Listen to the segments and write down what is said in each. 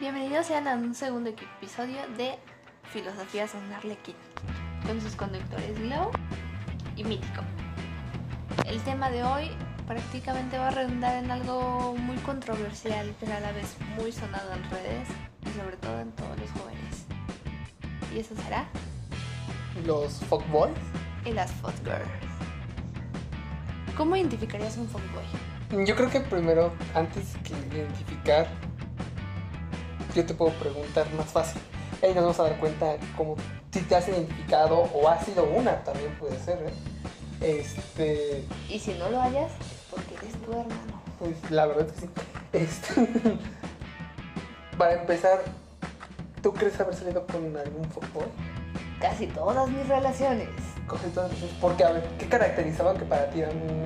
Bienvenidos sean a un segundo episodio de Filosofía Son Arlequín, con sus conductores Glow y Mítico. El tema de hoy prácticamente va a redundar en algo muy controversial, pero a la vez muy sonado en redes y sobre todo en todos los jóvenes. Y eso será Los fuckboys. y las girls. ¿Cómo identificarías un fuckboy? Yo creo que primero, antes que identificar, yo te puedo preguntar más fácil. Ahí nos vamos a dar cuenta como si te has identificado o has sido una, también puede ser, ¿eh? Este, Y si no lo hayas, es porque eres tu hermano. pues la verdad es que sí. Este, para empezar, ¿tú crees haber salido con algún fuckboy? Casi todas mis relaciones. Porque, a ver, ¿qué caracterizaban que para ti eran un?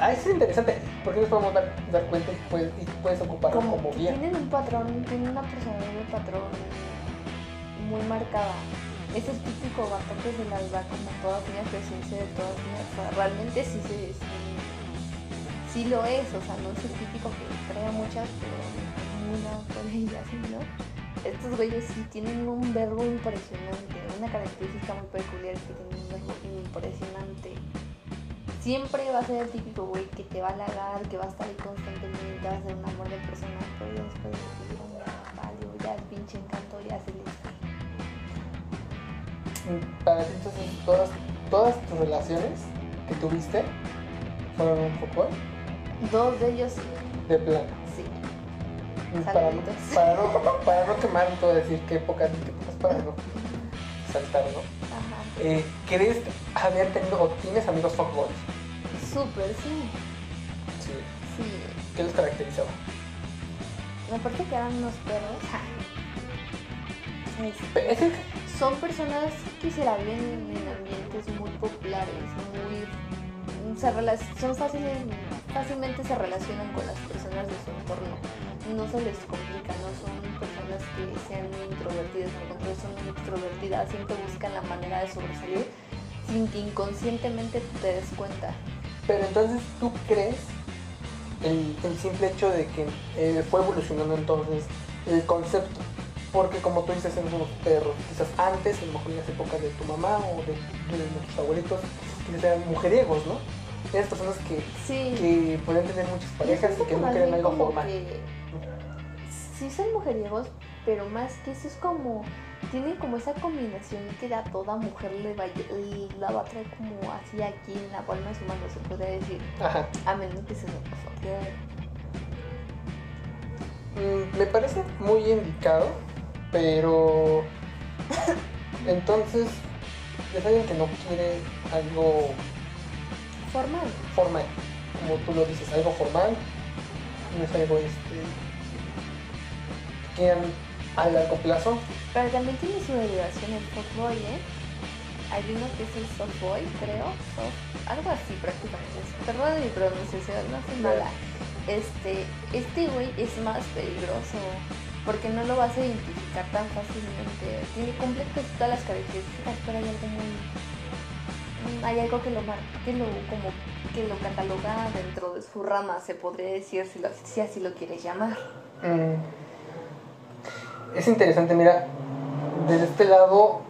Ah, eso es interesante, porque nos podemos dar, dar cuenta y puedes, y puedes ocuparlo como, guía. tienen un patrón, tienen una personalidad de patrón muy marcada. Es el típico vato que se las da como todas mías, que se dice de todas mías. O sea, realmente sí, se, sí, sí lo es, o sea, no es el típico que trae a muchas, pero una por ella, así, ¿no? Estos güeyes sí tienen un verbo impresionante, una característica muy peculiar es que tienen un verbo impresionante. Siempre va a ser el típico güey que te va a halagar, que va a estar ahí constantemente, va a ser un amor de persona, pero ya después de que valió, ya el pinche encanto ya se les fue. Para ti, entonces, todas, todas tus relaciones que tuviste fueron un fuckboy Dos de ellos de plano. Para no, para, no, para no quemar todo decir qué épocas, qué épocas para no saltar, ¿no? Ajá. Eh, ¿Crees haber tenido o tienes amigos fuckboys? Súper, sí. Sí. Sí. ¿Qué los caracterizaba? Aparte que eran unos perros. ja. Este, son personas que se la ven en ambientes muy populares, muy se rela- son fáciles, fácilmente se relacionan con las personas de su entorno. No se les complica, no son personas que sean muy introvertidas, por el contrario son muy extrovertidas, siempre buscan la manera de sobresalir sin que inconscientemente te des cuenta. Pero entonces, ¿tú crees el, el simple hecho de que eh, fue evolucionando entonces el concepto? Porque como tú dices, unos perros. Quizás antes, a lo mejor en las épocas de tu mamá o de, de nuestros abuelitos, quizás eran mujeriegos, ¿no? Eran personas que, Sí. que podían tener muchas parejas y que no bien algo formal. que sí son mujeriegos, pero más que eso es como tienen como esa combinación que a toda mujer le va, a- la va a traer como así aquí en la palma de su mano, se podría decir, Ajá. a menos que se pasó. Mm, me parece muy indicado, pero entonces es alguien que no quiere algo Formal. formal, como tú lo dices, algo formal, no es algo este, quieran a largo plazo. Pero también tiene su derivación el softboy, ¿eh? Hay uno que es el softboy, creo, soft, algo así prácticamente. Perdón mi pronunciación, no soy mala. Este, este güey es más peligroso porque no lo vas a identificar tan fácilmente. Tiene cumple casi todas las características, pero hay algo muy mm, hay algo que lo mar- que lo como que lo cataloga dentro de su rama, se podría decir si, lo- si así lo quieres llamar. Mm, Es interesante, mira, desde este lado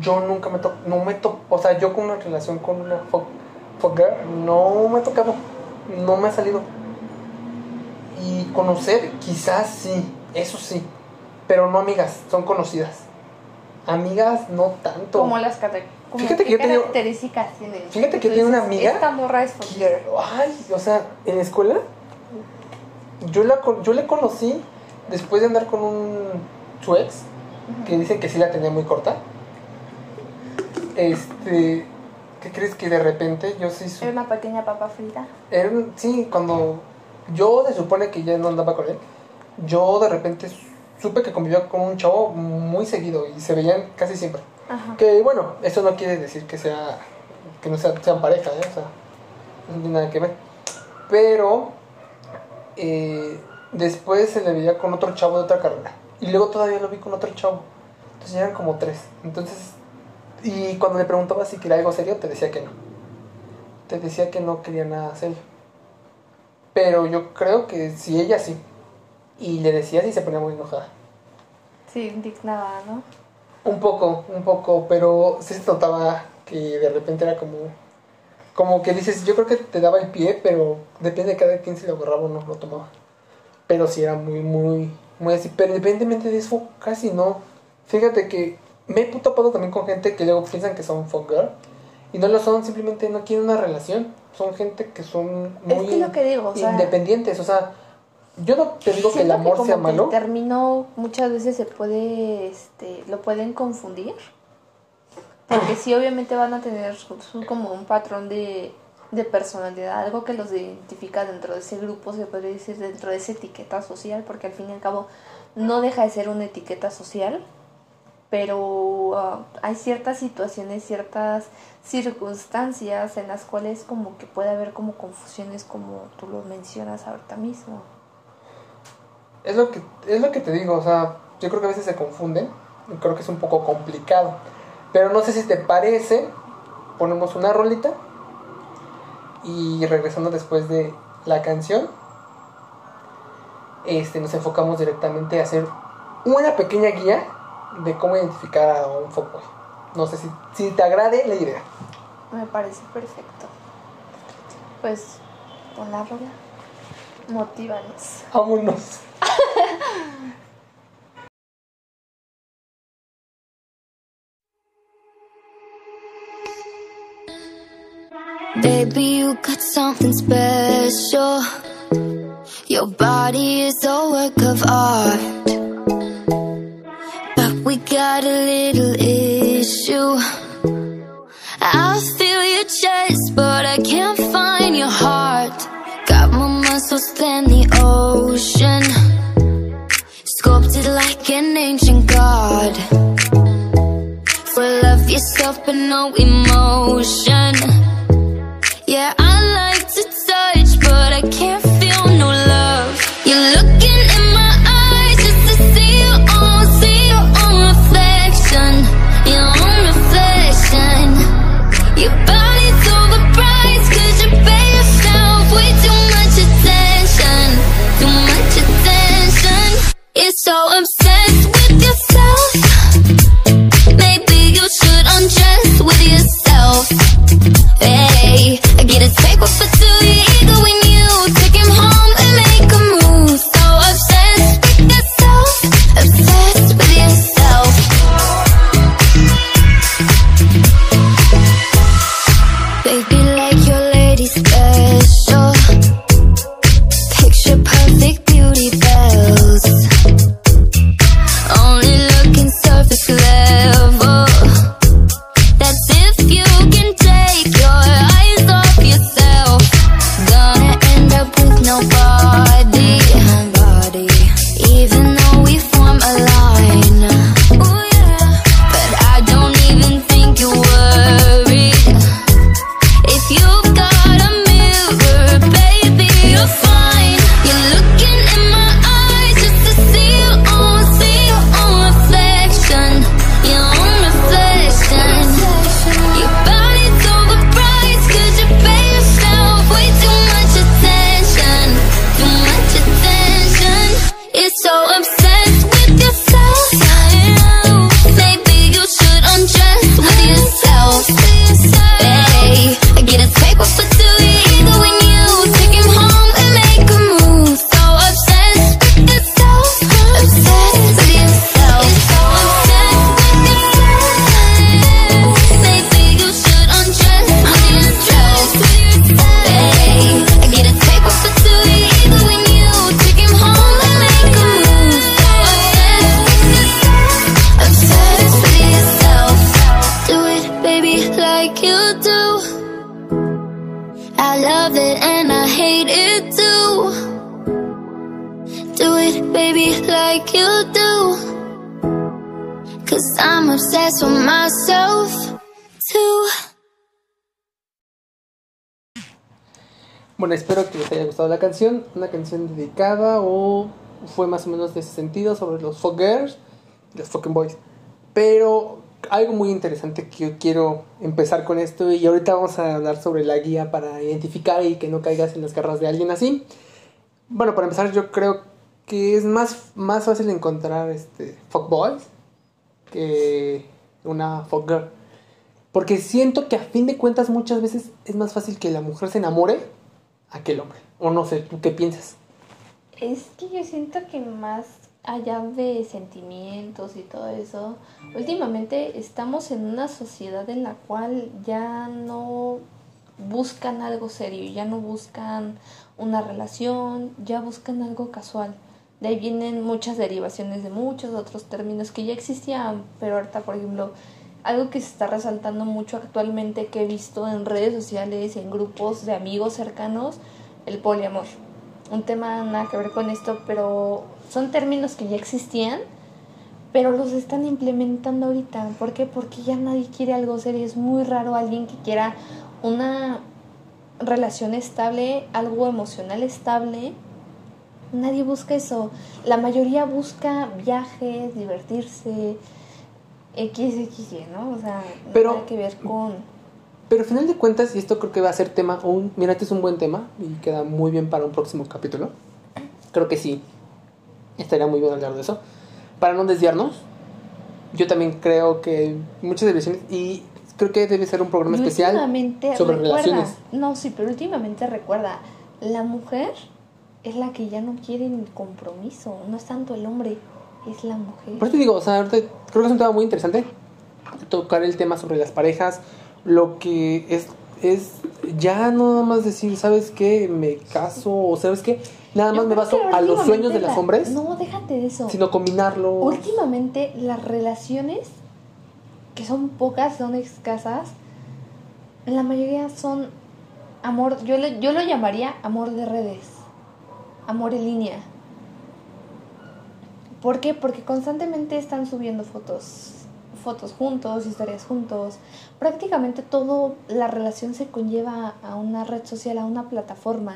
yo nunca me toco, no me to o sea, yo con una relación con una fuck, fuck girl no me he tocado, no me ha salido. Y conocer, quizás sí, eso sí, pero no amigas, son conocidas. Amigas no tanto. Como las como Fíjate que yo tenía- características tienen. Fíjate que tengo una amiga Esta morra es girl". Ay, o sea, en la escuela yo la, yo la conocí después de andar con un su ex, que dicen que sí la tenía muy corta. Este, ¿qué crees que de repente yo sí su- Era una pequeña papa frita. era un- sí, cuando yo se supone que ya no andaba con él, yo de repente supe que convivía con un chavo muy seguido y se veían casi siempre. Ajá. Que bueno, eso no quiere decir que sea que no sea- sean pareja, ¿eh? o sea, no tiene nada que ver. Pero eh, después se le veía con otro chavo de otra carrera. Y luego todavía lo vi con otro chavo. Entonces eran como tres. Entonces, y cuando le preguntaba si quería algo serio, te decía que no. Te decía que no quería nada serio. Pero yo creo que si ella sí. y le decías y se ponía muy enojada. Sí, indignaba, ¿no? Un poco, un poco, pero sí se notaba que de repente era como, como que dices, yo creo que te daba el pie, pero depende de cada quien si lo agarraba o no lo tomaba. Pero sí era muy, muy, muy así. Pero independientemente de eso, casi no. Fíjate que me he topado también con gente que luego piensan que son fuck girl y no lo son, simplemente no quieren una relación. Son gente que son muy es que lo que digo, o sea, independientes, o sea, yo no te digo que el amor como sea malo. El término muchas veces se puede, este, lo pueden confundir. Porque sí, obviamente van a tener su- como un patrón de, de personalidad, algo que los identifica dentro de ese grupo, se podría decir, dentro de esa etiqueta social, porque al fin y al cabo no deja de ser una etiqueta social, pero ah, hay ciertas situaciones, ciertas circunstancias en las cuales como que puede haber como confusiones como tú lo mencionas ahorita mismo. Es lo que es lo que te digo, o sea, yo creo que a veces se confunden, creo que es un poco complicado. Pero no sé si te parece, ponemos una rolita y regresando después de la canción, este nos enfocamos directamente a hacer una pequeña guía de cómo identificar a un fuckboy. No sé si, si te agrade la idea. Me parece perfecto. Pues, pon la rola. Motívanos. Vámonos. Baby, you got something special. Your body is a work of art. But we got a little issue. I feel your chest, but I can't find your heart. Got more muscles than the ocean. Sculpted like an ancient god. Full of yourself, but no emotion. Canción. Una canción dedicada o fue más o menos de ese sentido sobre los fuck girls y los fucking boys. Pero algo muy interesante que yo quiero empezar con esto y ahorita vamos a hablar sobre la guía para identificar y que no caigas en las garras de alguien así. Bueno, para empezar yo creo que es más, más fácil encontrar este fuckboys que una fuckgirl. Porque siento que a fin de cuentas muchas veces es más fácil que la mujer se enamore a que el hombre. O no sé, ¿tú qué piensas? Es que yo siento que más allá de sentimientos y todo eso, últimamente estamos en una sociedad en la cual ya no buscan algo serio, ya no buscan una relación, ya buscan algo casual. De ahí vienen muchas derivaciones de muchos otros términos que ya existían, pero ahorita, por ejemplo, algo que se está resaltando mucho actualmente que he visto en redes sociales, en grupos de amigos cercanos, el poliamor. Un tema nada que ver con esto, pero son términos que ya existían, pero los están implementando ahorita. ¿Por qué? Porque ya nadie quiere algo serio. Es muy raro alguien que quiera una relación estable, algo emocional estable. Nadie busca eso. La mayoría busca viajes, divertirse, XXY, ¿no? O sea, Pero- nada que ver con... Pero al final de cuentas, y esto creo que va a ser tema, un, mira, este es un buen tema y queda muy bien para un próximo capítulo. Creo que sí, estaría muy bien hablar de eso. Para no desviarnos, yo también creo que muchas desviaciones y creo que debe ser un programa Y especial últimamente sobre recuerda- relaciones. No, sí, pero últimamente recuerda, la mujer es la que ya no quiere ni compromiso, no es tanto el hombre, es la mujer. Por eso te digo, o sea, creo que es un tema muy interesante tocar el tema sobre las parejas, lo que es es ya no nada más decir, ¿sabes qué? Me caso o ¿sabes qué? Nada más me baso a los sueños de los la- hombres, No, déjate de eso. sino combinarlo. Últimamente las relaciones, que son pocas, son escasas, la mayoría son amor, yo, le- yo lo llamaría amor de redes, amor en línea. ¿Por qué? Porque constantemente están subiendo fotos, fotos juntos, historias juntos. Prácticamente todo la relación se conlleva a una red social, a una plataforma.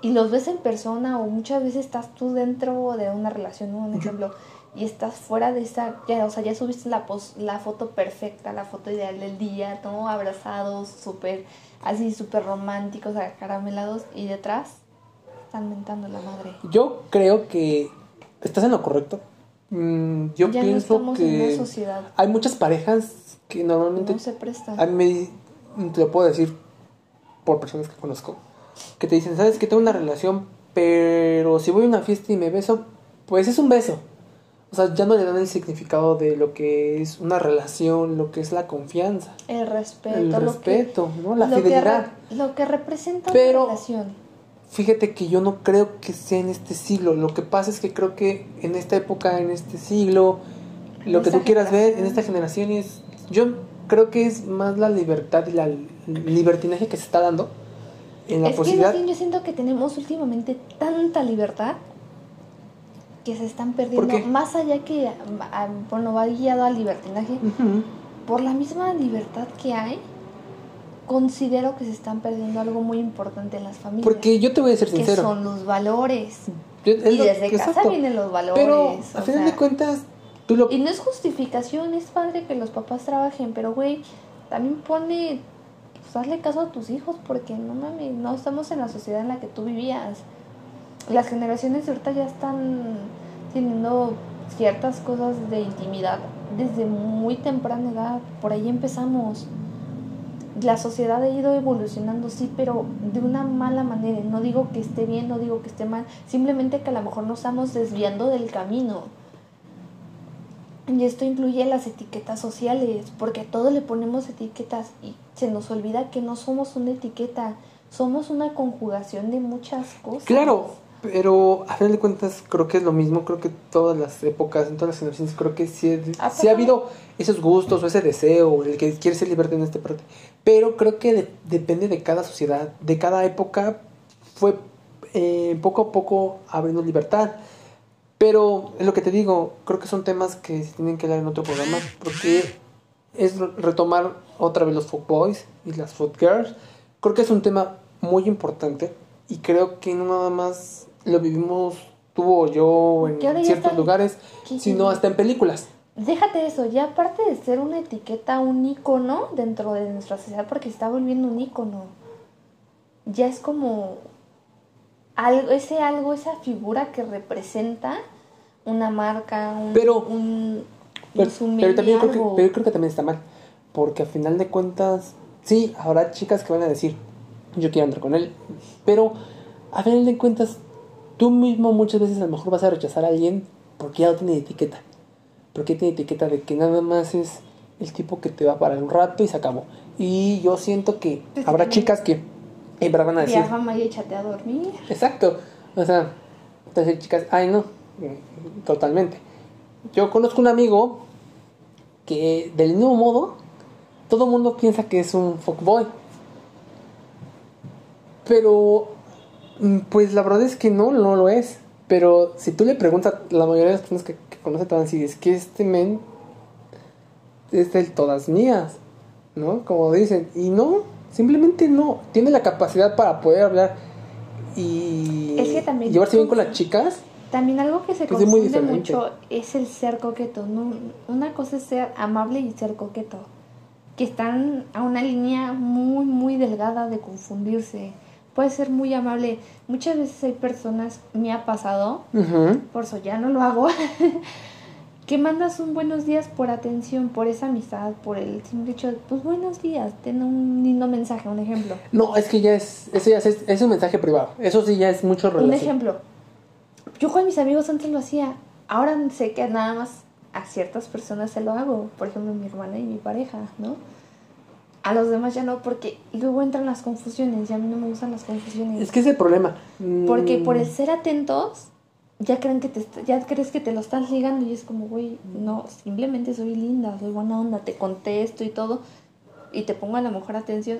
Y los ves en persona o muchas veces estás tú dentro de una relación, ¿no? un ejemplo, y estás fuera de esa, ya, o sea, ya subiste la, pos- la foto perfecta, la foto ideal del día, ¿no? Abrazados, súper, así súper románticos, acaramelados, y detrás están mentando la madre. Yo creo que estás en lo correcto. Mm, yo ya pienso que hay muchas parejas que normalmente no se prestan. a mí me- te lo puedo decir por personas que conozco que te dicen, "¿Sabes que tengo una relación, pero si voy a una fiesta y me beso, pues es un beso." O sea, ya no le dan el significado de lo que es una relación, lo que es la confianza, El respeto, el que- respeto, ¿no? La lo que fidelidad. re- lo que representa Pero- una relación. Fíjate que yo no creo que sea en este siglo. Lo que pasa es que creo que en esta época, en este siglo, lo que tú quieras ver, en esta generación es... Yo creo que es más la libertad y la libertinaje que se está dando en la es posibilidad... que yo siento que tenemos últimamente tanta libertad que se están perdiendo. Más allá que, ah, bueno, va guiado al libertinaje, por la misma libertad que hay, considero que se están perdiendo algo muy importante en las familias. Porque yo te voy a ser que sincero. son los valores. Yo- Y lo- desde casa exacto. vienen los valores. Pero a final sea, de cuentas, tú lo... Y no es justificación, es padre que los papás trabajen, pero güey, también pone, pues hazle caso a tus hijos porque no mames, no estamos en la sociedad en la que tú vivías. Las generaciones de ahorita ya están teniendo ciertas cosas de intimidad desde muy temprana edad, por ahí empezamos. La sociedad ha ido evolucionando, sí, pero de una mala manera. No digo que esté bien, no digo que esté mal, simplemente que a lo mejor nos estamos desviando del camino. Y esto incluye las etiquetas sociales, porque a todo le ponemos etiquetas y se nos olvida que no somos una etiqueta, somos una conjugación de muchas cosas. Claro, pero a final de cuentas creo que es lo mismo, creo que todas las épocas, en todas las generaciones, creo que sí, ¿A sí ha habido esos gustos o ese deseo, el que quiere ser libertad en esta parte, pero creo que de- depende de cada sociedad, de cada época, fue eh, poco a poco abriendo libertad. Pero es lo que te digo, creo que son temas que se tienen que dar en otro programa, porque es re- retomar otra vez los folk boys y las folk girls. Creo que es un tema muy importante y creo que no nada más lo vivimos tú o yo en ciertos lugares, sino hasta en películas. Déjate eso, ya aparte de ser una etiqueta, un icono dentro de nuestra sociedad, porque se está volviendo un icono, ya es como algo, ese algo, esa figura que representa una marca, un, Pero- un, Pero, un pero también creo que, pero yo creo que también está mal. Porque a final de cuentas, sí, habrá chicas que van a decir, yo quiero andar con él. Pero a final de cuentas, tú mismo muchas veces a lo mejor vas a rechazar a alguien porque ya no tiene etiqueta. Porque tiene etiqueta de que nada más es el tipo que te va para un rato y se acabó. Y yo siento que Pues habrá chicas que en verdad van a decir, Diáfama y échate a dormir. Exacto. O sea, entonces chicas, ay no, totalmente. Yo conozco un amigo que del mismo modo, todo el mundo piensa que es un fuckboy. Pero, mm, pues la verdad es que no, no lo es. Pero si tú le preguntas, la mayoría de las personas que, van a decir, es que este men es del todas mías, ¿no? Como dicen. Y no, simplemente no. Tiene la capacidad para poder hablar y Es que también- llevarse bien con las chicas. También algo que se confunde mucho es el ser coqueto. ¿no? Una cosa es ser amable y ser coqueto. Que están a una línea muy, muy delgada de confundirse. Puede ser muy amable. Muchas veces hay personas, me ha pasado, por eso ya no lo hago, que mandas un buenos días por atención, por esa amistad, por el simple hecho de, pues buenos días, ten un lindo mensaje, un ejemplo. No, es que ya es, eso ya es, es un mensaje privado. Eso sí ya es mucho Un relación. ejemplo. Yo con mis amigos antes lo hacía. Ahora sé que nada más a ciertas personas se lo hago. Por ejemplo, mi hermana y mi pareja, ¿no? A los demás ya no, porque luego entran las confusiones. Y a mí no me gustan las confusiones. Es que es el problema. Porque Mm, por el ser atentos, ya creen que te ya crees que te lo estás ligando y es como, güey, no, simplemente soy linda, soy buena onda, te contesto y todo y te pongo a la mejor atención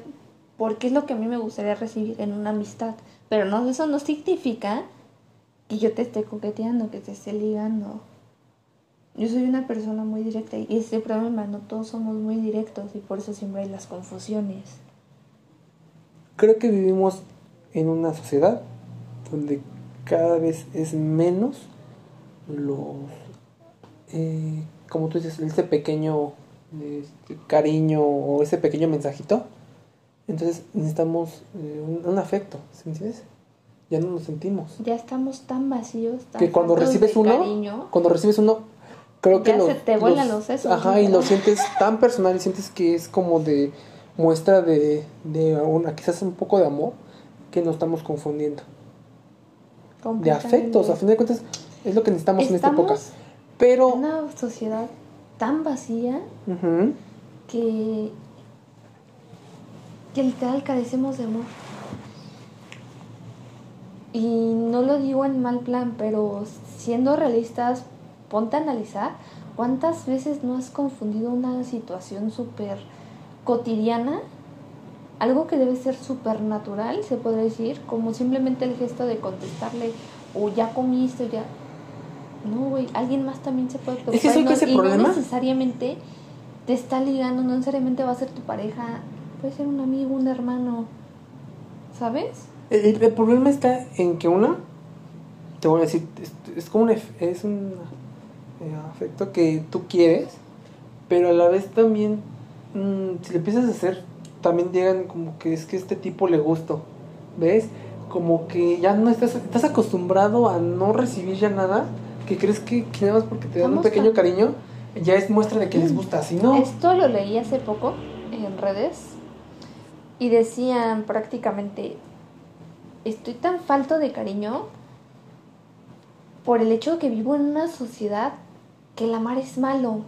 porque es lo que a mí me gustaría recibir en una amistad, pero no eso no significa que yo te esté coqueteando, que te esté ligando. Yo soy una persona muy directa y ese problema, no todos somos muy directos y por eso siempre hay las confusiones. Creo que vivimos en una sociedad donde cada vez es menos los, eh, como tú dices, ese pequeño este, cariño o ese pequeño mensajito. Entonces necesitamos eh, un, un afecto, ¿sí entiendes? Ya no nos sentimos. Ya estamos tan vacíos, tan que cuando recibes uno, cariño. cuando recibes uno, creo que lo- se te vuelan los sesos, Ajá, y lo sientes tan personal y sientes que es como de muestra de, de una, quizás un poco de amor que nos estamos confundiendo. De afectos, a fin de cuentas, es lo que necesitamos en esta época. Pero, en una sociedad tan vacía ujú, que, que literal carecemos de amor. Y no lo digo en mal plan, pero siendo realistas, ponte a analizar cuántas veces no has confundido una situación súper cotidiana, algo que debe ser súper natural, se podría decir, como simplemente el gesto de contestarle, o ya comiste, o ya... No, güey, alguien más también se puede preocupar. Es que ¿sabes y no, cuál es el y no problema? necesariamente te está ligando, no necesariamente va a ser tu pareja, puede ser un amigo, un hermano, ¿sabes? el, el problema está en que una, te voy a decir, es, es como un, ef- es un eh, afecto que tú quieres, pero a la vez también, mm, si le empiezas a hacer, también llegan como que es que este tipo le gustó, ¿ves? Como que ya no estás, estás acostumbrado a no recibir ya nada, que crees que, que nada más porque te dan un pequeño cariño, ya es muestra de que les gusta, si no... Esto lo leí hace poco en redes y decían prácticamente, estoy tan falto de cariño por el hecho de que vivo en una sociedad que el amar es malo,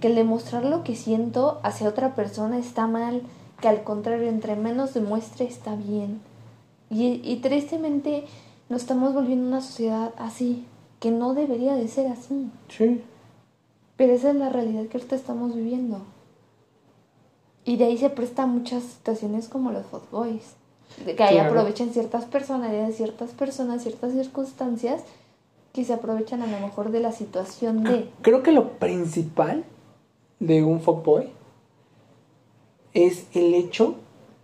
que el demostrar lo que siento hacia otra persona está mal, que al contrario, entre menos demuestre está bien. Y, y tristemente nos estamos volviendo una sociedad así, que no debería de ser así. Sí. Pero esa es la realidad que ahorita estamos viviendo. Y de ahí se presta muchas situaciones como los boys. De que ahí Claro. aprovechan ciertas personalidades, ciertas personas, ciertas circunstancias que se aprovechan a lo mejor de la situación de... Creo que lo principal de un fuckboy es el hecho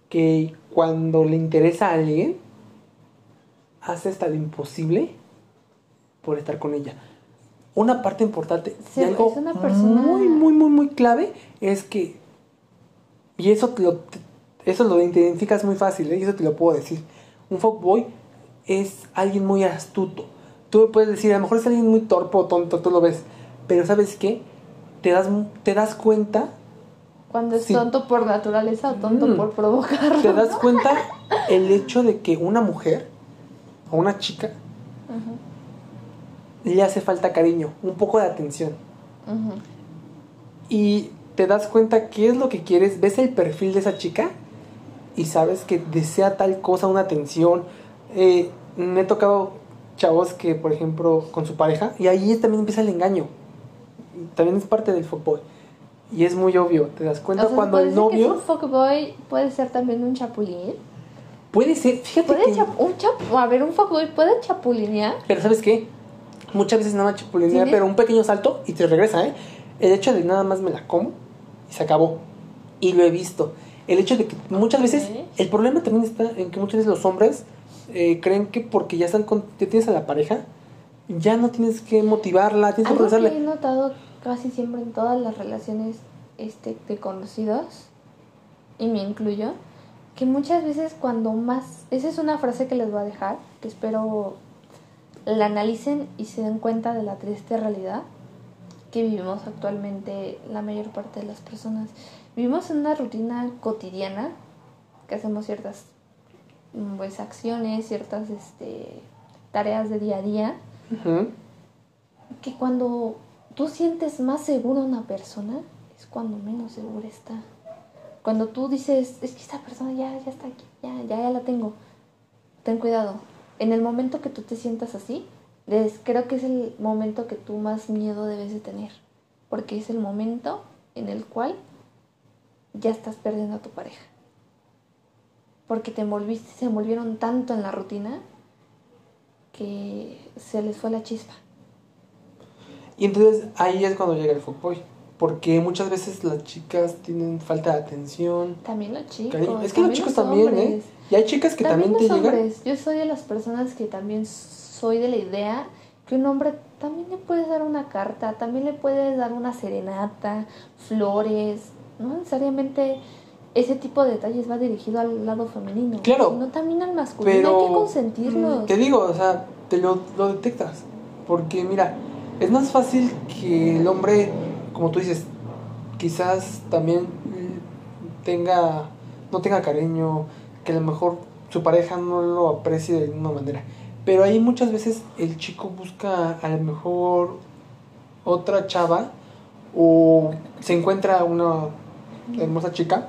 que cuando le interesa a alguien, hace hasta lo imposible por estar con ella. Una parte importante Sí, y algo es una persona- muy, muy, muy, muy clave es que, y eso te lo, eso lo identificas muy fácil, ¿eh? y eso te lo puedo decir. Un fuckboy es alguien muy astuto. Tú puedes decir, a lo mejor es alguien muy torpe o tonto, tú lo ves. Pero ¿sabes qué? Te das, te das cuenta, Cuando es Sí. tonto por naturaleza o tonto Mm. por provocar. te das cuenta el hecho de que una mujer o una chica le hace falta cariño, un poco de atención. Y te das cuenta qué es lo que quieres, ves el perfil de esa chica y sabes que desea tal cosa, una atención. Eh, me he tocado chavos que, por ejemplo, con su pareja, y ahí también empieza el engaño. También es parte del fuckboy. Y es muy obvio, te das cuenta O sea, cuando el que novio es un fuckboy puede ser también un chapulín. puede ser, fíjate Puede que, un chap a ver, un fuckboy puede chapulinear. pero ¿sabes qué? Muchas veces nada más chapulinea, ¿Tiene? pero un pequeño salto y te regresa, ¿eh? El hecho de nada más me la como y se acabó. Y lo he visto. El hecho de que muchas veces, el problema también está en que muchas veces los hombres eh, creen que porque ya están con, ya tienes a la pareja, ya no tienes que motivarla, tienes que Algo que he notado casi siempre en todas las relaciones este, de conocidos, y me incluyo, que muchas veces cuando más, esa es una frase que les voy a dejar, que espero la analicen y se den cuenta de la triste realidad que vivimos actualmente la mayor parte de las personas. Vivimos en una rutina cotidiana, que hacemos ciertas pues, acciones, ciertas este, tareas de día a día, que cuando tú sientes más segura a una persona, es cuando menos segura está. Cuando tú dices, es que esta persona ya, ya está aquí, ya, ya, ya la tengo. Ten cuidado. En el momento que tú te sientas así, es- creo que es el momento que tú más miedo debes de tener. Porque es el momento en el cual ya estás perdiendo a tu pareja. Porque te envolviste, se envolvieron tanto en la rutina que se les fue la chispa. Y entonces ahí es cuando llega el fuckboy. Porque muchas veces las chicas tienen falta de atención. También los chicos. cariño. Es que los chicos los también, ¿eh? Y hay chicas que también, También te los llegan. hombres. Yo soy de las personas que también soy de la idea que un hombre también le puedes dar una carta, también le puedes dar una serenata, flores. No necesariamente ese tipo de detalles va dirigido al lado femenino. Claro. Sino también al masculino. Pero Hay que consentirlos. mm, te digo, o sea, te lo, lo detectas. Porque mira, es más fácil que el hombre, como tú dices, quizás también mm, tenga, no tenga cariño, que a lo mejor su pareja no lo aprecie de ninguna manera. Pero ahí muchas veces el chico busca a lo mejor otra chava o se encuentra una hermosa chica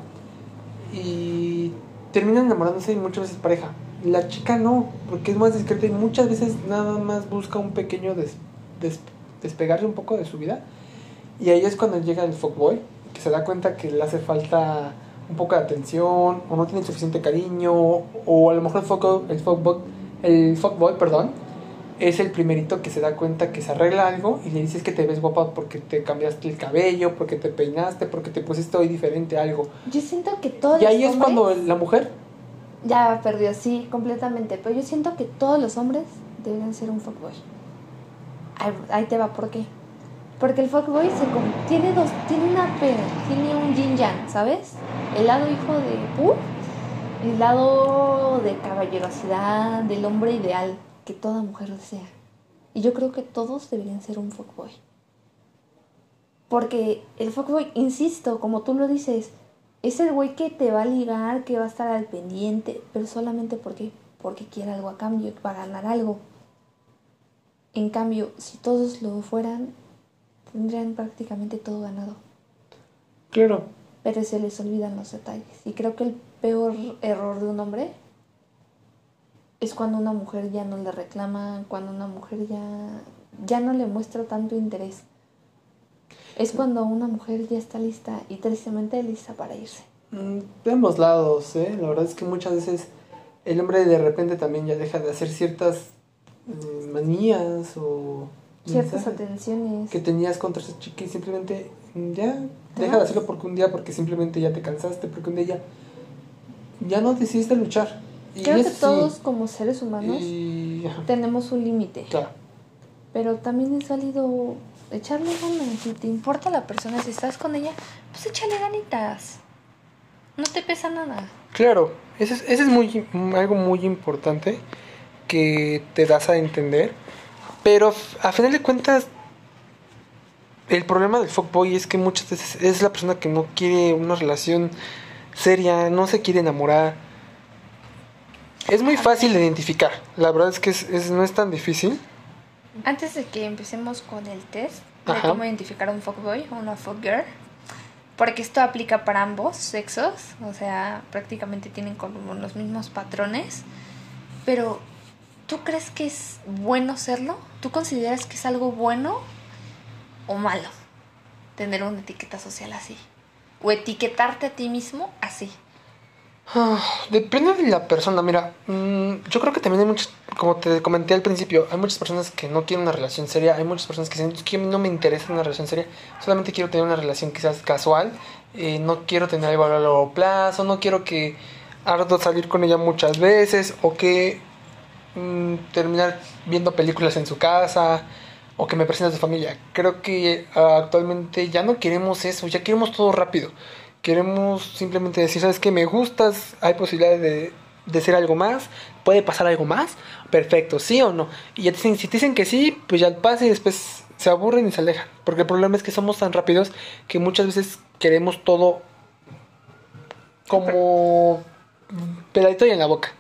y terminan enamorándose y muchas veces pareja. La chica no, porque es más discreta y muchas veces nada más busca un pequeño des- des- despegarse un poco de su vida. Y ahí es cuando llega el fuckboy, que se da cuenta que le hace falta un poco de atención, o no tiene suficiente cariño, o a lo mejor el fuckboy, el fuckboy, el fuckboy perdón, es el primerito que se da cuenta que se arregla algo y le dices que te ves guapa porque te cambiaste el cabello, porque te peinaste, porque te pusiste hoy diferente a algo. Yo siento que todos Y ahí los es cuando la mujer Ya perdió, sí, completamente. Pero yo siento que todos los hombres deberían ser un fuckboy. Ahí, ahí te va, ¿por qué? Porque el fuckboy se tiene dos, tiene una pe- tiene un yin yang, ¿sabes? El lado hijo de Pu, el lado de caballerosidad, del hombre ideal que toda mujer desea. Y yo creo que todos deberían ser un fuckboy. Porque el fuckboy, insisto, como tú lo dices, es el güey que te va a ligar, que va a estar al pendiente, pero solamente porque, porque quiere algo a cambio, va a ganar algo. En cambio, si todos lo fueran, tendrían prácticamente todo ganado. Claro. Pero se les olvidan los detalles. Y creo que el peor error de un hombre es cuando una mujer ya no le reclama, cuando una mujer ya, ya no le muestra tanto interés. Es cuando una mujer ya está lista y tristemente lista para irse. Mm, De ambos lados, ¿eh? La verdad es que muchas veces el hombre de repente también ya deja de hacer ciertas eh, manías o Ciertas atenciones. que tenías contra esa chica y simplemente mm, ya deja de hacerlo porque un día, porque simplemente ya te cansaste, porque un día ya, ya no decidiste luchar. Creo que todos como seres humanos y- tenemos un límite. claro. Pero también es válido echarle ganas. Si te importa la persona, si estás con ella, pues échale ganitas. No te pesa nada. Claro, eso es, eso es muy, algo muy importante. que te das a entender. Pero a final de cuentas, el problema del fuckboy es que muchas veces es la persona que no quiere una relación seria, no se quiere enamorar. Es muy fácil de identificar. La verdad es que es- es- no es tan difícil. Antes de que empecemos con el test de Ajá. cómo identificar a un fuckboy o una fuckgirl, porque esto aplica para ambos sexos, o sea, prácticamente tienen como los mismos patrones, pero ¿tú crees que es bueno serlo? ¿Tú consideras que es algo bueno o malo tener una etiqueta social así? O etiquetarte a ti mismo así. Ah, Depende de la persona, mira, mm, yo creo que también hay muchas, como te comenté al principio, hay muchas personas que no quieren una relación seria, hay muchas personas que dicen, "Es que no me interesa una relación seria, solamente quiero tener una relación quizás casual, eh, no quiero tener algo a largo plazo, no quiero que ardo salir con ella muchas veces, o que mm, terminar viendo películas en su casa, o que me presente a su familia. Creo que ah, actualmente ya no queremos eso, ya queremos todo rápido. Queremos simplemente decir, ¿sabes qué? Me gustas, hay posibilidades de, de ser algo más, puede pasar algo más, perfecto, sí o no. Y ya te dicen, si te dicen que sí, pues ya pasa y después se aburren y se alejan. Porque el problema es que somos tan rápidos que muchas veces queremos todo como peladito y en la boca.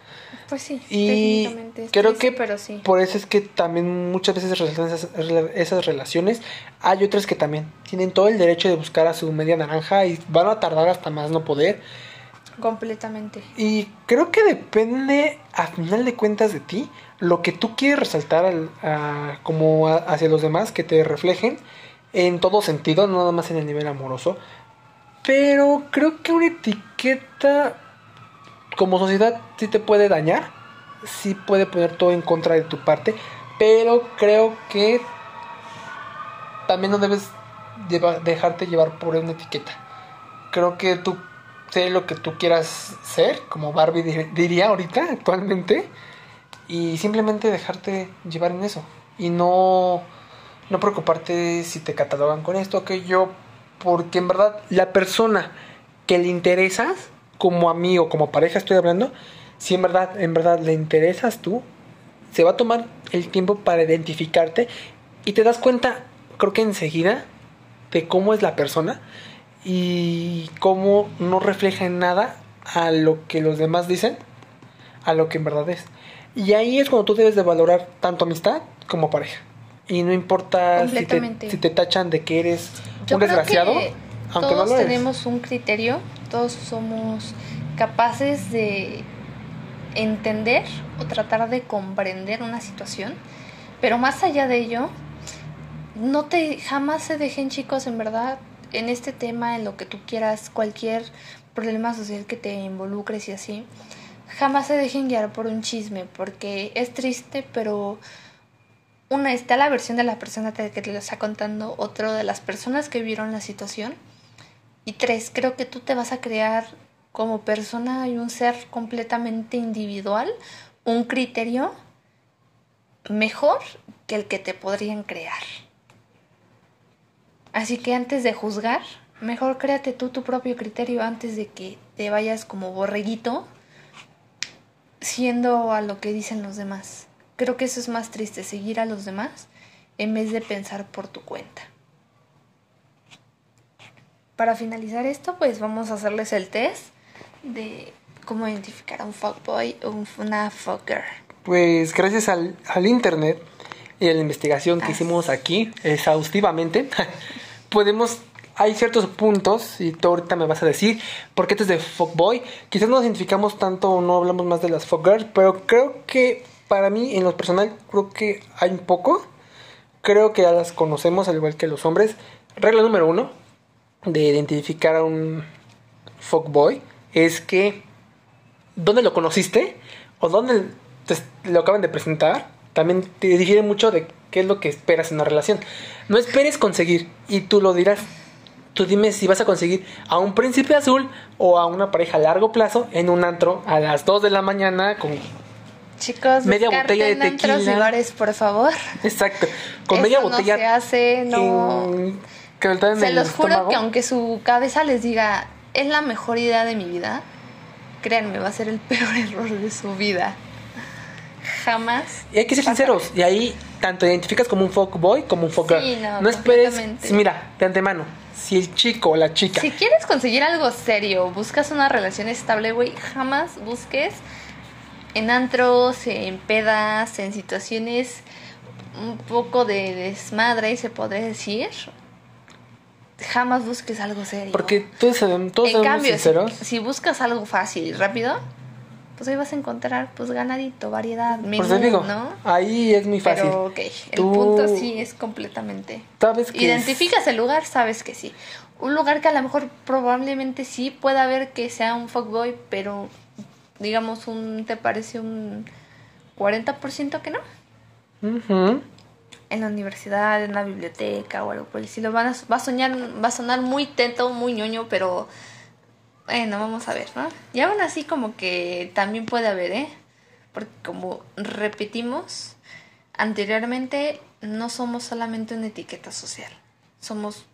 Pues sí, Y técnicamente creo triste, que pero sí. por eso es que también muchas veces resaltan esas, esas relaciones. Hay otras que también tienen todo el derecho de buscar a su media naranja y van a tardar hasta más no poder. Completamente. Y creo que depende, a final de cuentas, de ti, lo que tú quieres resaltar al- a- como a- hacia los demás, que te reflejen en todo sentido, no nada más en el nivel amoroso. Pero creo que una etiqueta como sociedad sí te puede dañar, sí puede poner todo en contra de tu parte, pero creo que también no debes dejarte llevar por una etiqueta. Creo que tú sé lo que tú quieras ser, como Barbie dir- diría ahorita, actualmente, y simplemente dejarte llevar en eso. Y no, no preocuparte si te catalogan con esto, que yo, porque en verdad la persona que le interesas, como amigo, como pareja estoy hablando, si en verdad, en verdad le interesas tú, se va a tomar el tiempo para identificarte y te das cuenta, creo que enseguida, de cómo es la persona y cómo no refleja en nada a lo que los demás dicen, a lo que en verdad es. Y ahí es cuando tú debes de valorar tanto amistad como pareja. Y no importa si te, si te tachan de que eres Yo un desgraciado, que aunque todos tenemos un criterio, todos somos capaces de entender o tratar de comprender una situación, pero más allá de ello, no te jamás se dejen chicos en verdad en este tema, en lo que tú quieras, cualquier problema social que te involucres y así, jamás se dejen guiar por un chisme, porque es triste, pero una está la versión de la persona que te lo está contando, otro de las personas que vieron la situación. Y tres, creo que tú te vas a crear como persona y un ser completamente individual, un criterio mejor que el que te podrían crear. Así que antes de juzgar, mejor créate tú tu propio criterio antes de que te vayas como borreguito siendo a lo que dicen los demás. Creo que eso es más triste, seguir a los demás en vez de pensar por tu cuenta. Para finalizar esto, pues vamos a hacerles el test de cómo identificar a un fuckboy o un- una fucker. Pues gracias al, al internet y a la investigación que hicimos aquí exhaustivamente, podemos, hay ciertos puntos, y tú ahorita me vas a decir, porque este es de fuckboy, quizás no nos identificamos tanto o no hablamos más de las fuckgirls, pero creo que para mí, en lo personal, creo que hay un poco, creo que ya las conocemos al igual que los hombres. Regla número uno de identificar a un fuckboy es que dónde lo conociste o dónde te lo acaban de presentar también te difiere mucho de qué es lo que esperas en una relación. No esperes conseguir y tú lo dirás. Tú dime si vas a conseguir a un príncipe azul o a una pareja a largo plazo en un antro a las 2 de la mañana con Chicos, Media botella de antros y tequila. bares, por favor. exacto, con Eso media no botella se hace, no. en- que Se los juro estómago. que aunque su cabeza les diga, es la mejor idea de mi vida, créanme, va a ser el peor error de su vida. jamás. Y hay que ser sinceros, y ahí tanto identificas como un fuckboy como un fuckgirl. Sí, no, esperes, completamente. mira, de antemano, si el chico o la chica Si quieres conseguir algo serio, buscas una relación estable, güey, jamás busques en antros, en pedas, en situaciones un poco de desmadre, se podría decir. Jamás busques algo serio. Porque todos sabemos, todos en sabemos cambio, si, sinceros. si buscas algo fácil y rápido, pues ahí vas a encontrar pues ganadito, variedad, menú, Por eso digo, ¿no? ahí es muy fácil. Pero ok, el Tú punto sí es completamente sabes que Identificas el lugar, sabes que sí. Un lugar que a lo mejor probablemente sí pueda haber que sea un fuckboy, pero digamos un te parece un 40% que no. Ujú. En la universidad, en la biblioteca o algo por el estilo. Van a- va a soñar, va a sonar muy tento, muy ñoño, pero bueno, vamos a ver, ¿no? Y aún así como que también puede haber, ¿eh? Porque como repetimos anteriormente, no somos solamente una etiqueta social. Somos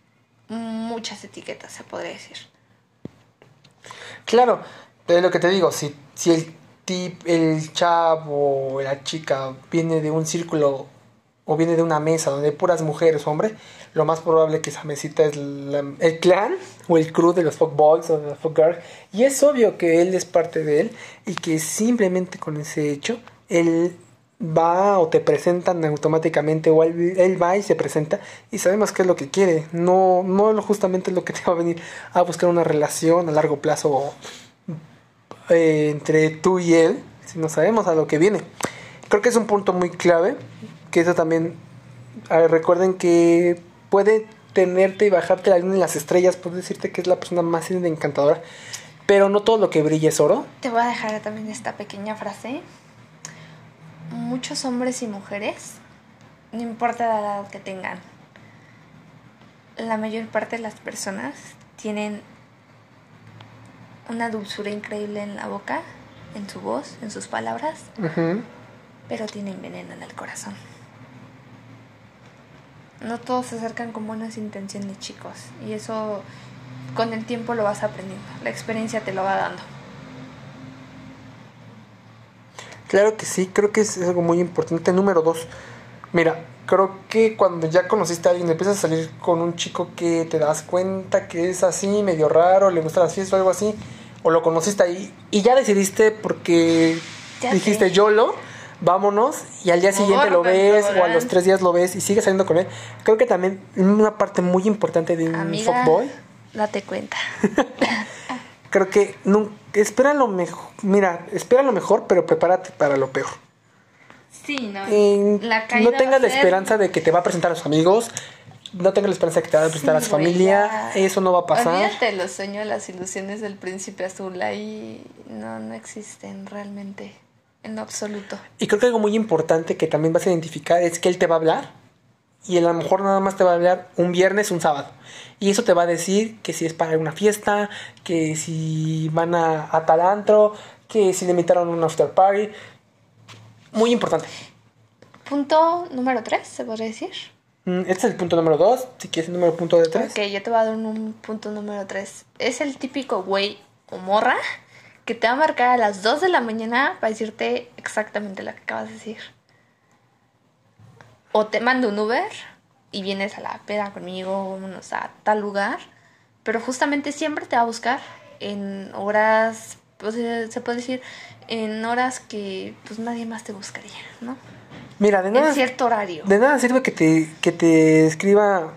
muchas etiquetas, se podría decir. Claro, es lo que te digo, si, si el tip, el chavo la chica viene de un círculo o viene de una mesa donde hay puras mujeres o hombres, lo más probable que esa mesita es el clan o el crew de los fuckboys o de los fuckgirls. Y es obvio que él es parte de él y que simplemente con ese hecho, él va o te presentan automáticamente o él, va y se presenta y sabemos qué es lo que quiere. No, no justamente es lo que te va a venir a buscar una relación a largo plazo eh, entre tú y él, si no sabemos a lo que viene. Creo que es un punto muy clave, que eso también, ah, recuerden que puede tenerte y bajarte la luna en las estrellas, puede decirte que es la persona más encantadora, pero no todo lo que brilla es oro. Te voy a dejar también esta pequeña frase. Muchos hombres y mujeres, no importa la edad que tengan, la mayor parte de las personas tienen una dulzura increíble en la boca, en su voz, en sus palabras, pero tienen veneno en el corazón. No todos se acercan con buenas intenciones, chicos, y eso con el tiempo lo vas aprendiendo. La experiencia te lo va dando. Claro que sí, creo que es algo muy importante. Número dos, mira, creo que cuando ya conociste a alguien, empiezas a salir con un chico que te das cuenta que es así, medio raro, le gusta las fiestas o algo así, o lo conociste ahí y ya decidiste porque Ya dijiste. YOLO, vámonos, y al día siguiente lo ves o a los tres días lo ves y sigues saliendo con él. Creo que también una parte muy importante de un Amiga, fuckboy. date cuenta. Creo que espera lo mejor. Mira, espera lo mejor, pero prepárate para lo peor. Sí, no. Eh, la no tengas la a ser- esperanza de que te va a presentar a sus amigos. No tengas la esperanza de que te va a presentar a Sí, su güey, familia. ya. Eso no va a pasar. Olvídate los sueños, las ilusiones del príncipe azul. Ahí no, no existen realmente. En lo absoluto. Y creo que algo muy importante que también vas a identificar es que él te va a hablar. Y a lo mejor nada más te va a hablar un viernes, un sábado. Y eso te va a decir que si es para una fiesta, que si van a, a tal antro, que si le invitaron a un after party. Muy importante. Punto número 3, se podría decir. Mm, Este es el punto número dos. Si quieres el número punto de tres. Ok, yo te voy a dar un, un punto número 3. Es el típico güey o morra que te va a marcar a las 2 de la mañana para decirte exactamente lo que acabas de decir. O te mando un Uber y vienes a la peda conmigo, vámonos a tal lugar. Pero justamente siempre te va a buscar en horas, pues, eh, se puede decir, en horas que pues nadie más te buscaría, ¿no? Mira, de nada, En cierto horario. de nada sirve que te, que te escriba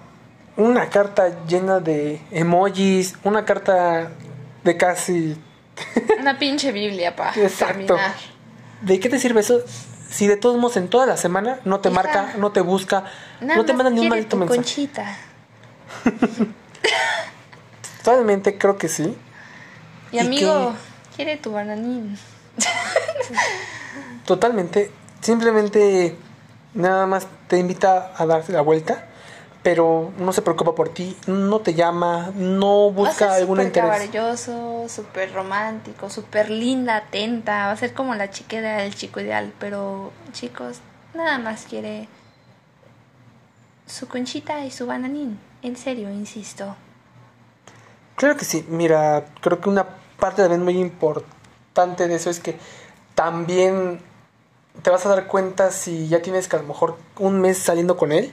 una carta llena de emojis, una carta de casi... Una pinche Biblia para terminar. ¿De qué te sirve eso? Si de todos modos en toda la semana no te marca, no te busca, Nada no te manda ni un maldito mensaje. conchita. Totalmente creo que sí. Y ¿Y amigo, quiere tu bananín. Totalmente. Simplemente nada más te invita a darse la vuelta, pero no se preocupa por ti, no te llama, no Va a busca ser algún interés. súper romántico, súper linda, atenta. Va a ser como la chica ideal, el chico ideal. Pero, chicos, nada más quiere su conchita y su bananín. En serio, insisto. Claro que sí. Mira, creo que una parte también muy importante de eso es que también te vas a dar cuenta si ya tienes que a lo mejor un mes saliendo con él,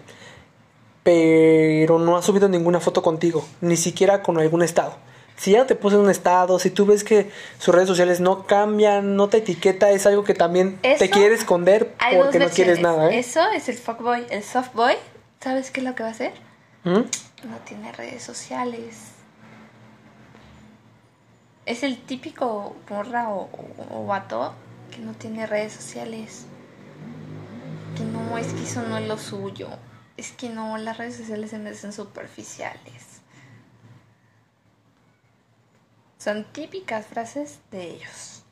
pero no ha subido ninguna foto contigo, ni siquiera con algún estado. Si ya te puso en un estado, si tú ves que sus redes sociales no cambian, no te etiqueta, es algo que también te quiere esconder porque no quieres nada, ¿eh? Eso es el fuckboy. El softboy, ¿sabes qué es lo que va a hacer? ¿Mm? No tiene redes sociales. Es el típico morra o, o, o vato que no tiene redes sociales. Que no, es que eso no es lo suyo. Es que no, las redes sociales se me hacen superficiales. Son típicas frases de ellos.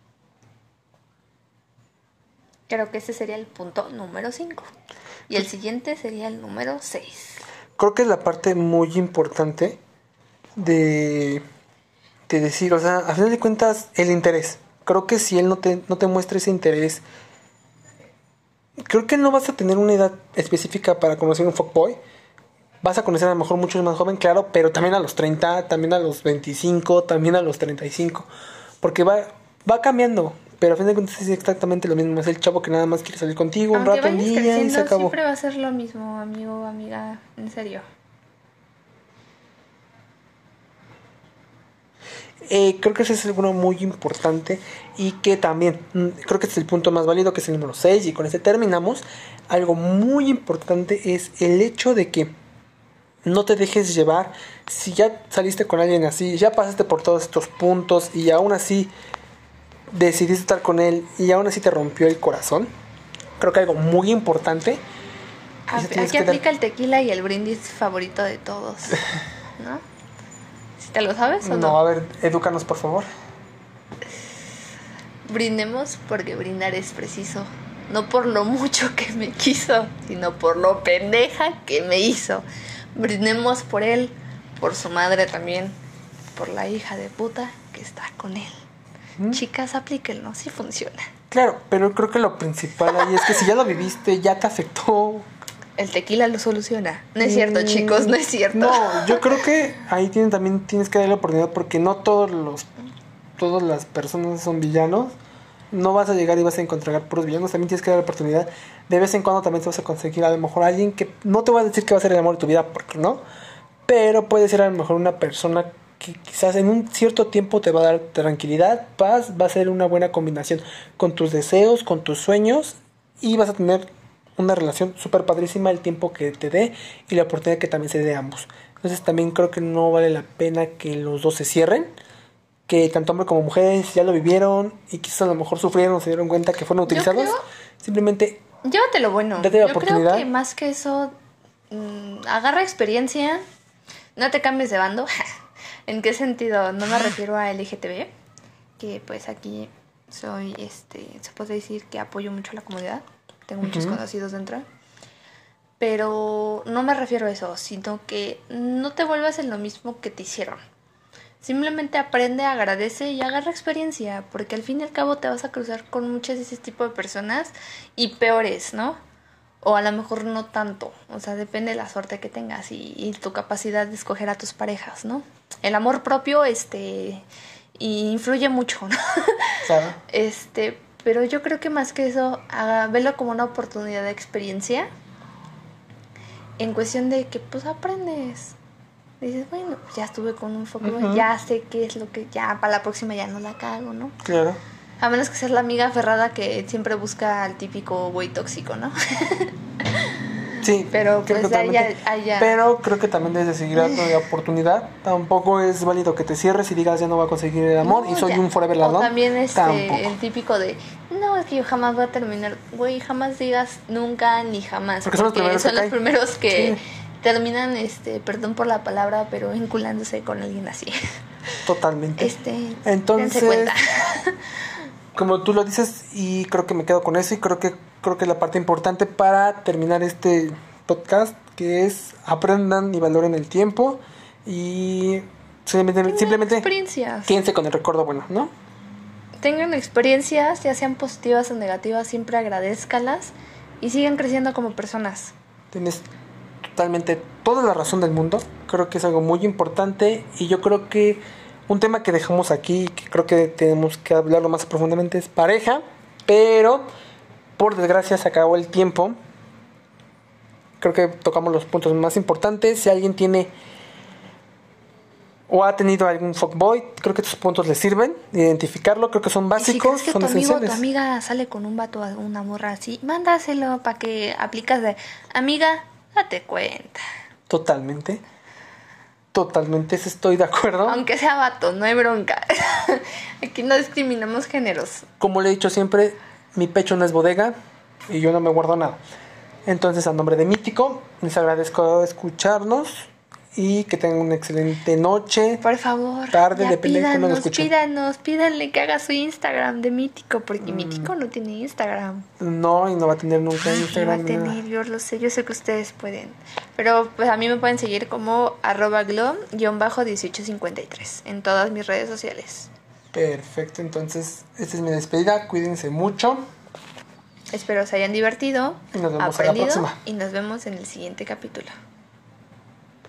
Creo que ese sería el punto número 5. Y el siguiente sería el número 6. Creo que es la parte muy importante de, de decir, o sea, a final de cuentas, el interés. Creo que si él no te, no te muestra ese interés, creo que no vas a tener una edad específica para conocer un fuckboy. Vas a conocer a lo mejor muchos más joven, claro, pero también a los 30, también a los 25, también a los 35. Porque va, va cambiando, pero a fin de cuentas es exactamente lo mismo. Es el chavo que nada más quiere salir contigo un rato en vayas día y se acabó. siempre va a ser lo mismo, amigo o amiga. En serio. Eh, creo que ese es algo muy importante y que también, mm, creo que es el punto más válido, que es el número 6 y con este terminamos. Algo muy importante es el hecho de que no te dejes llevar. Si ya saliste con alguien así, ya pasaste por todos estos puntos y aún así decidiste estar con él y aún así te rompió el corazón. Creo que algo muy importante. Aquí que dar- aplica el tequila y el brindis favorito de todos. ¿No? ¿Si te lo sabes o No, no? a ver, edúcanos por favor. Brindemos porque brindar es preciso. No por lo mucho que me quiso, sino por lo pendeja que me hizo. Brindemos por él, por su madre también, por la hija de puta que está con él. Chicas, aplíquenlo, sí funciona. Claro, pero creo que lo principal ahí es que si ya lo viviste, ya te afectó, El tequila lo soluciona. No es cierto, Mm, chicos, no es cierto. No, yo creo que ahí tienen, también tienes que darle la oportunidad porque no todos los todas las personas son villanos. No vas a llegar y vas a encontrar puros villanos, también tienes que dar la oportunidad. De vez en cuando también te vas a conseguir a lo mejor alguien que no te va a decir que va a ser el amor de tu vida, porque no. Pero puede ser a lo mejor una persona que quizás en un cierto tiempo te va a dar tranquilidad, paz, va a ser una buena combinación con tus deseos, con tus sueños y vas a tener una relación súper padrísima el tiempo que te dé y la oportunidad que también se dé a ambos. Entonces también creo que no vale la pena que los dos se cierren, que tanto hombre como mujeres ya lo vivieron y quizás a lo mejor sufrieron, se dieron cuenta que fueron utilizados. creo- Simplemente Llévate lo bueno. Date la Yo creo oportunidad. que más que eso, mm, agarra experiencia, no te cambies de bando. ¿En qué sentido? No me refiero a LGTB, que pues aquí soy, este, se puede decir que apoyo mucho a la comunidad. Tengo muchos conocidos dentro. Pero no me refiero a eso, sino que no te vuelvas en lo mismo que te hicieron. Simplemente aprende, agradece y agarra experiencia, porque al fin y al cabo te vas a cruzar con muchas de ese tipo de personas y peores, ¿no? O a lo mejor no tanto, o sea, depende de la suerte que tengas y, y tu capacidad de escoger a tus parejas, ¿no? El amor propio, este, influye mucho, ¿no? Claro. Este, pero yo creo que más que eso, haga, velo como una oportunidad de experiencia. En cuestión de que, pues, aprendes. Dices, bueno, pues ya estuve con un foco, ya sé qué es lo que, ya para la próxima ya no la cago, ¿no? Claro. A menos que seas la amiga aferrada que siempre busca al típico güey tóxico, ¿no? Sí, Pero, creo pues, que Pero creo que también debes de seguir dando la oportunidad. Tampoco es válido que te cierres y digas ya no voy a conseguir el amor y soy ya. un forever ladrón. también este, Tampoco. el típico de, no, es que yo jamás voy a terminar. Güey, jamás digas nunca ni jamás. Porque son los primeros que son los caen. primeros que Sí. terminan, este, perdón por la palabra, pero vinculándose con alguien así. Totalmente. Este, Entonces-. Como tú lo dices y creo que me quedo con eso y creo que creo que es la parte importante para terminar este podcast que es aprendan y valoren el tiempo y simplemente, simplemente experiencias. quédense con el recuerdo bueno, ¿no? Tengan experiencias, ya sean positivas o negativas, siempre agradezcalas y sigan creciendo como personas. Tienes totalmente toda la razón del mundo. Creo que es algo muy importante y yo creo que un tema que dejamos aquí, que creo que tenemos que hablarlo más profundamente, es pareja, pero por desgracia se acabó el tiempo. Creo que tocamos los puntos más importantes. Si alguien tiene o ha tenido algún fuckboy, creo que estos puntos le sirven. Identificarlo, creo que son Y si básicos, crees que son tu amigo esenciales. tu amiga sale con un vato una morra así, mándaselo para que aplicas de amiga, date cuenta. Totalmente. Totalmente, estoy de acuerdo. Aunque sea vato, no hay bronca. Aquí no discriminamos géneros. Como le he dicho siempre, mi pecho no es bodega y yo no me guardo nada. Entonces, a nombre de Mítico, les agradezco escucharnos y que tengan una excelente noche. Por favor, Tarde, de pídanos, escuchen. pídanos, pídanle que haga su Instagram de Mítico, porque Mm. Mítico no tiene Instagram. No, y no va a tener nunca Ay, Instagram. va a tener, yo lo sé, yo sé que ustedes pueden. Pero pues a mí me pueden seguir como arroba glom-1853 en todas mis redes sociales. Perfecto, entonces, esta es mi despedida. Cuídense mucho. Espero se hayan divertido, Y nos vemos a la aprendido próxima. y nos vemos en el siguiente capítulo.